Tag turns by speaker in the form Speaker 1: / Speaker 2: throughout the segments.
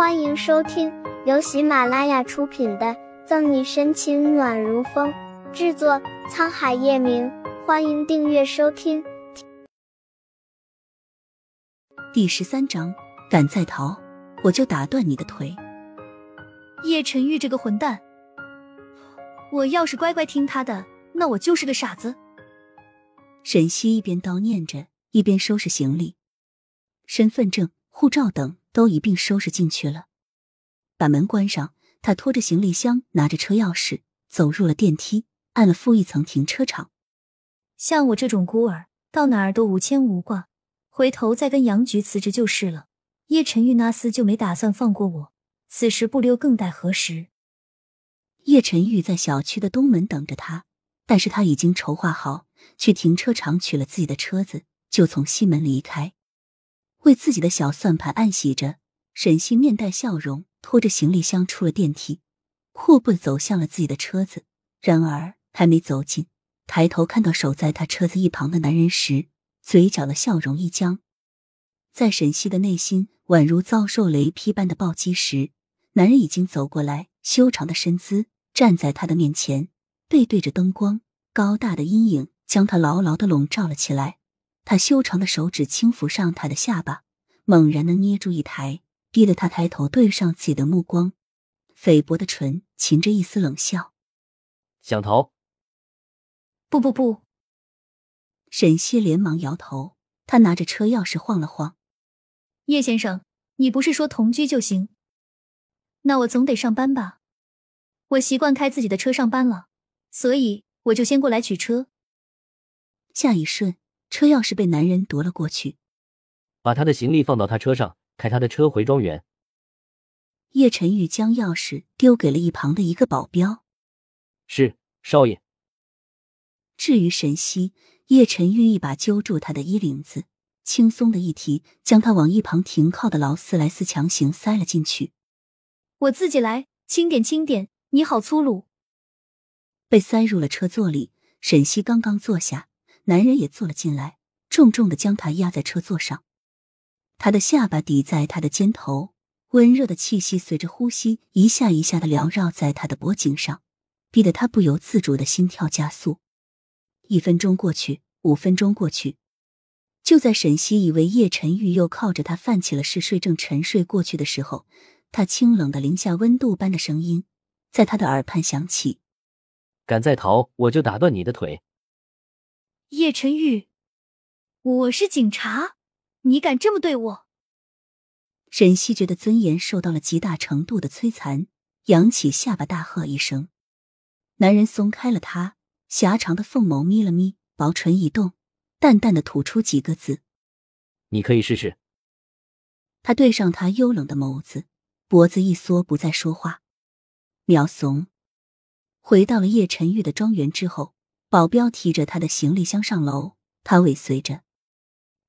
Speaker 1: 欢迎收听由喜马拉雅出品的《赠你深情暖如风》，制作沧海夜明。欢迎订阅收听。
Speaker 2: 第十三章，敢再逃，我就打断你的腿！
Speaker 3: 叶晨玉这个混蛋，我要是乖乖听他的，那我就是个傻子。
Speaker 2: 沈西一边叨念着，一边收拾行李，身份证、护照等。都一并收拾进去了，把门关上。他拖着行李箱，拿着车钥匙，走入了电梯，按了负一层停车场。
Speaker 3: 像我这种孤儿，到哪儿都无牵无挂，回头再跟杨局辞职就是了。叶晨玉那厮就没打算放过我，此时不溜更待何时？
Speaker 2: 叶晨玉在小区的东门等着他，但是他已经筹划好去停车场取了自己的车子，就从西门离开。为自己的小算盘暗喜着，沈西面带笑容，拖着行李箱出了电梯，阔步走向了自己的车子。然而还没走近，抬头看到守在他车子一旁的男人时，嘴角的笑容一僵。在沈西的内心宛如遭受雷劈般的暴击时，男人已经走过来，修长的身姿站在他的面前，背对着灯光，高大的阴影将他牢牢的笼罩了起来。他修长的手指轻抚上他的下巴，猛然的捏住一抬，逼得他抬头对上自己的目光，菲薄的唇噙着一丝冷笑。
Speaker 4: 想逃？
Speaker 3: 不不不！
Speaker 2: 沈西连忙摇头，他拿着车钥匙晃了晃。
Speaker 3: 叶先生，你不是说同居就行？那我总得上班吧？我习惯开自己的车上班了，所以我就先过来取车。
Speaker 2: 下一瞬。车钥匙被男人夺了过去，
Speaker 4: 把他的行李放到他车上，开他的车回庄园。
Speaker 2: 叶晨玉将钥匙丢给了一旁的一个保镖。
Speaker 4: 是少爷。
Speaker 2: 至于沈西，叶晨玉一把揪住他的衣领子，轻松的一提，将他往一旁停靠的劳斯莱斯强行塞了进去。
Speaker 3: 我自己来，轻点，轻点，你好粗鲁。
Speaker 2: 被塞入了车座里，沈西刚刚坐下。男人也坐了进来，重重的将他压在车座上，他的下巴抵在他的肩头，温热的气息随着呼吸一下一下的缭绕在他的脖颈上，逼得他不由自主的心跳加速。一分钟过去，五分钟过去，就在沈西以为叶晨玉又靠着他犯起了嗜睡症沉睡过去的时候，他清冷的零下温度般的声音在他的耳畔响起：“
Speaker 4: 敢再逃，我就打断你的腿。”
Speaker 3: 叶晨玉，我是警察，你敢这么对我？
Speaker 2: 沈西觉得尊严受到了极大程度的摧残，扬起下巴大喝一声。男人松开了他狭长的凤眸，眯了眯，薄唇一动，淡淡的吐出几个字：“
Speaker 4: 你可以试试。”
Speaker 2: 他对上他幽冷的眸子，脖子一缩，不再说话。秒怂。回到了叶晨玉的庄园之后。保镖提着他的行李箱上楼，他尾随着，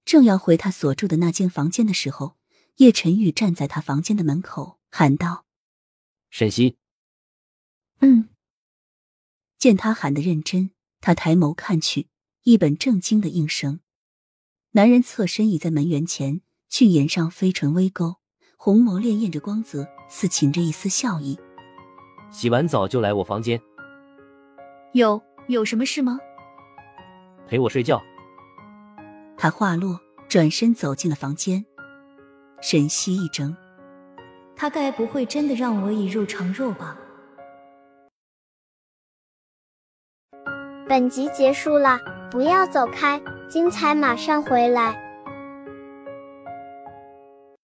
Speaker 2: 正要回他所住的那间房间的时候，叶晨玉站在他房间的门口喊道：“
Speaker 4: 沈西。”
Speaker 3: 嗯。
Speaker 2: 见他喊的认真，他抬眸看去，一本正经的应声。男人侧身倚在门缘前，俊颜上飞唇微勾，红眸潋滟着光泽，似噙着一丝笑意。
Speaker 4: 洗完澡就来我房间。
Speaker 3: 有。有什么事吗？
Speaker 4: 陪我睡觉。
Speaker 2: 他话落，转身走进了房间。沈西一怔，
Speaker 3: 他该不会真的让我以肉偿肉吧？
Speaker 1: 本集结束了，不要走开，精彩马上回来。